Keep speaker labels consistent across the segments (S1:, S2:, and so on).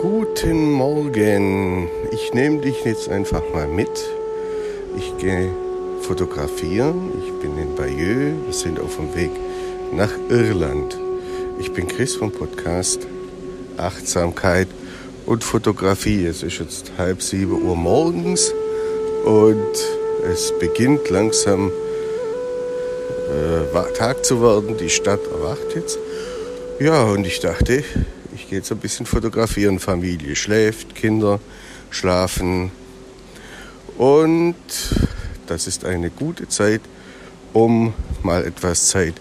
S1: Guten Morgen. Ich nehme dich jetzt einfach mal mit. Ich gehe fotografieren. Ich bin in Bayeux. Wir sind auf dem Weg nach Irland. Ich bin Chris vom Podcast Achtsamkeit und Fotografie. Es ist jetzt halb sieben Uhr morgens und es beginnt langsam äh, Tag zu werden. Die Stadt erwacht jetzt. Ja, und ich dachte, ich gehe jetzt ein bisschen fotografieren. Familie schläft, Kinder schlafen. Und das ist eine gute Zeit, um mal etwas Zeit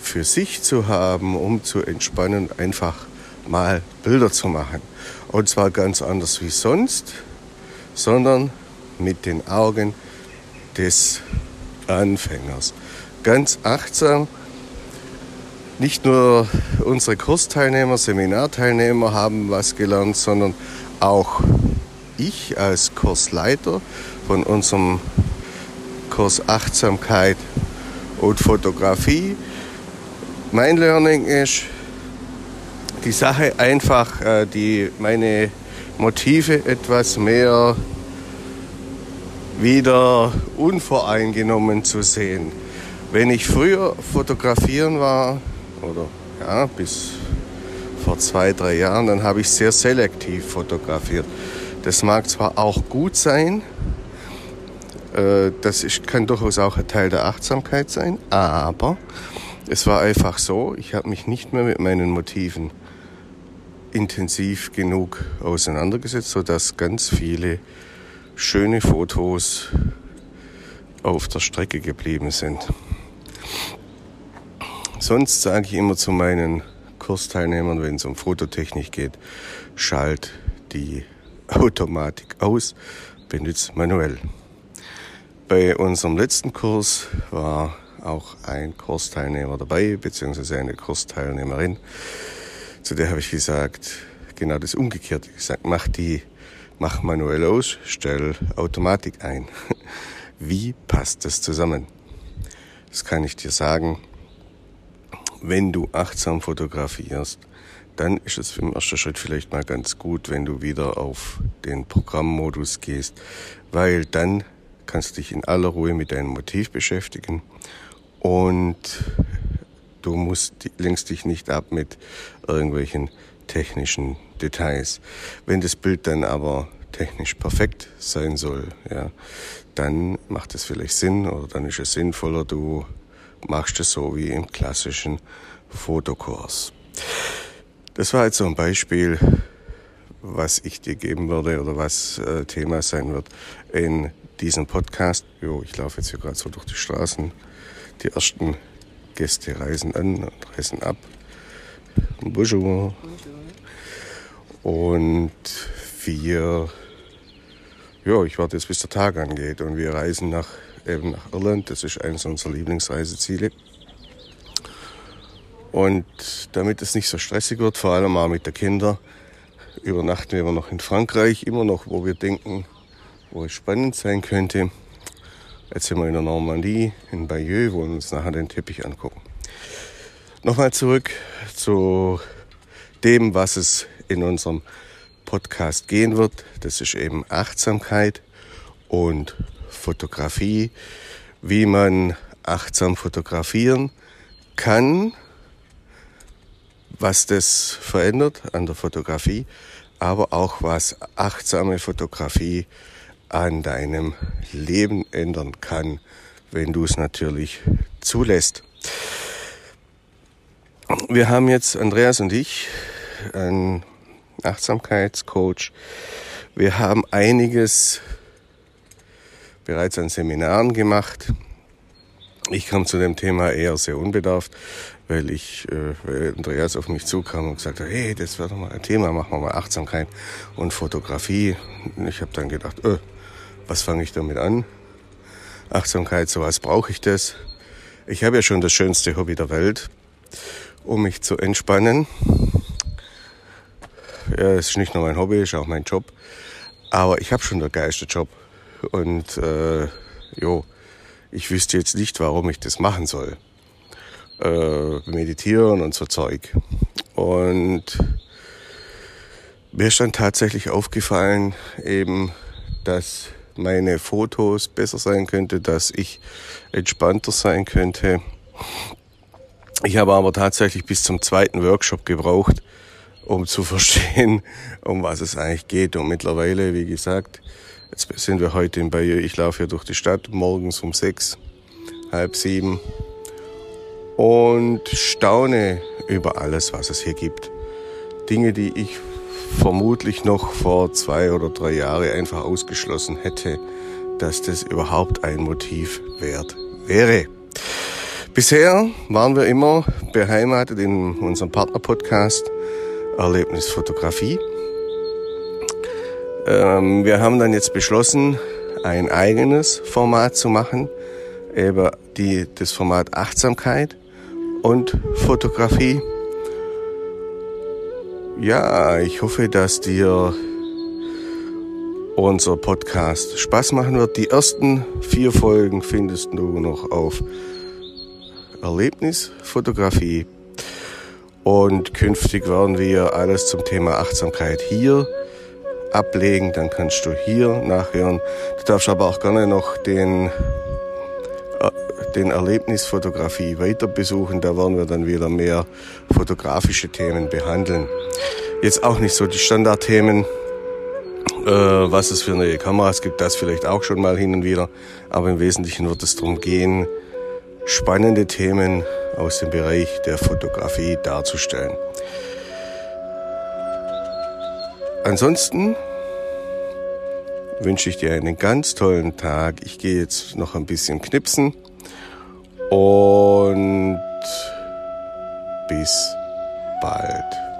S1: für sich zu haben, um zu entspannen, einfach mal Bilder zu machen. Und zwar ganz anders wie sonst, sondern mit den Augen des Anfängers. Ganz achtsam nicht nur unsere Kursteilnehmer, Seminarteilnehmer haben was gelernt, sondern auch ich als Kursleiter von unserem Kurs Achtsamkeit und Fotografie. Mein Learning ist, die Sache einfach, äh, die meine Motive etwas mehr wieder unvoreingenommen zu sehen. Wenn ich früher fotografieren war, oder ja, bis vor zwei, drei Jahren, dann habe ich sehr selektiv fotografiert. Das mag zwar auch gut sein, äh, das kann durchaus auch ein Teil der Achtsamkeit sein, aber es war einfach so, ich habe mich nicht mehr mit meinen Motiven intensiv genug auseinandergesetzt, sodass ganz viele schöne Fotos auf der Strecke geblieben sind. Sonst sage ich immer zu meinen Kursteilnehmern, wenn es um Fototechnik geht, schalt die Automatik aus, benutzt manuell. Bei unserem letzten Kurs war auch ein Kursteilnehmer dabei, beziehungsweise eine Kursteilnehmerin. Zu der habe ich gesagt, genau das Umgekehrte gesagt, mach die, mach manuell aus, stell Automatik ein. Wie passt das zusammen? Das kann ich dir sagen wenn du achtsam fotografierst, dann ist es im ersten Schritt vielleicht mal ganz gut, wenn du wieder auf den Programmmodus gehst, weil dann kannst du dich in aller Ruhe mit deinem Motiv beschäftigen und du musst, lenkst dich nicht ab mit irgendwelchen technischen Details. Wenn das Bild dann aber technisch perfekt sein soll, ja, dann macht es vielleicht Sinn oder dann ist es sinnvoller, du machst du so wie im klassischen Fotokurs. Das war jetzt so ein Beispiel, was ich dir geben würde oder was äh, Thema sein wird in diesem Podcast. Jo, ich laufe jetzt hier gerade so durch die Straßen. Die ersten Gäste reisen an und reisen ab. Bonjour. Und wir, ja, ich warte jetzt, bis der Tag angeht und wir reisen nach eben nach Irland. Das ist eines unserer Lieblingsreiseziele. Und damit es nicht so stressig wird, vor allem auch mit den Kindern, übernachten wir noch in Frankreich, immer noch, wo wir denken, wo es spannend sein könnte. Jetzt sind wir in der Normandie, in Bayeux, wollen uns nachher den Teppich angucken. Nochmal zurück zu dem, was es in unserem Podcast gehen wird. Das ist eben Achtsamkeit und Fotografie, wie man achtsam fotografieren kann, was das verändert an der Fotografie, aber auch was achtsame Fotografie an deinem Leben ändern kann, wenn du es natürlich zulässt. Wir haben jetzt Andreas und ich, einen Achtsamkeitscoach. Wir haben einiges bereits an Seminaren gemacht. Ich kam zu dem Thema eher sehr unbedarft, weil ich, äh, weil Andreas auf mich zukam und gesagt hat, hey, das wäre doch mal ein Thema, machen wir mal Achtsamkeit und Fotografie. Ich habe dann gedacht, äh, was fange ich damit an? Achtsamkeit, sowas brauche ich das. Ich habe ja schon das schönste Hobby der Welt, um mich zu entspannen. Ja, es ist nicht nur mein Hobby, es ist auch mein Job. Aber ich habe schon der geilste Job. Und äh, jo, ich wüsste jetzt nicht, warum ich das machen soll. Äh, meditieren und so Zeug. Und Mir ist dann tatsächlich aufgefallen, eben, dass meine Fotos besser sein könnte, dass ich entspannter sein könnte. Ich habe aber tatsächlich bis zum zweiten Workshop gebraucht, um zu verstehen, um was es eigentlich geht. Und mittlerweile, wie gesagt, jetzt sind wir heute in Bayeux. Ich laufe hier durch die Stadt morgens um sechs, halb sieben und staune über alles, was es hier gibt. Dinge, die ich vermutlich noch vor zwei oder drei Jahren einfach ausgeschlossen hätte, dass das überhaupt ein Motiv wert wäre. Bisher waren wir immer beheimatet in unserem Partnerpodcast Erlebnisfotografie. Ähm, wir haben dann jetzt beschlossen, ein eigenes Format zu machen, eben die, das Format Achtsamkeit und Fotografie. Ja, ich hoffe, dass dir unser Podcast Spaß machen wird. Die ersten vier Folgen findest du noch auf Erlebnisfotografie. Und künftig werden wir alles zum Thema Achtsamkeit hier ablegen. Dann kannst du hier nachhören. Du darfst aber auch gerne noch den, äh, den Erlebnisfotografie weiter besuchen. Da werden wir dann wieder mehr fotografische Themen behandeln. Jetzt auch nicht so die Standardthemen, äh, was es für neue Kameras gibt, das vielleicht auch schon mal hin und wieder. Aber im Wesentlichen wird es darum gehen, spannende Themen aus dem Bereich der Fotografie darzustellen. Ansonsten wünsche ich dir einen ganz tollen Tag. Ich gehe jetzt noch ein bisschen knipsen und bis bald.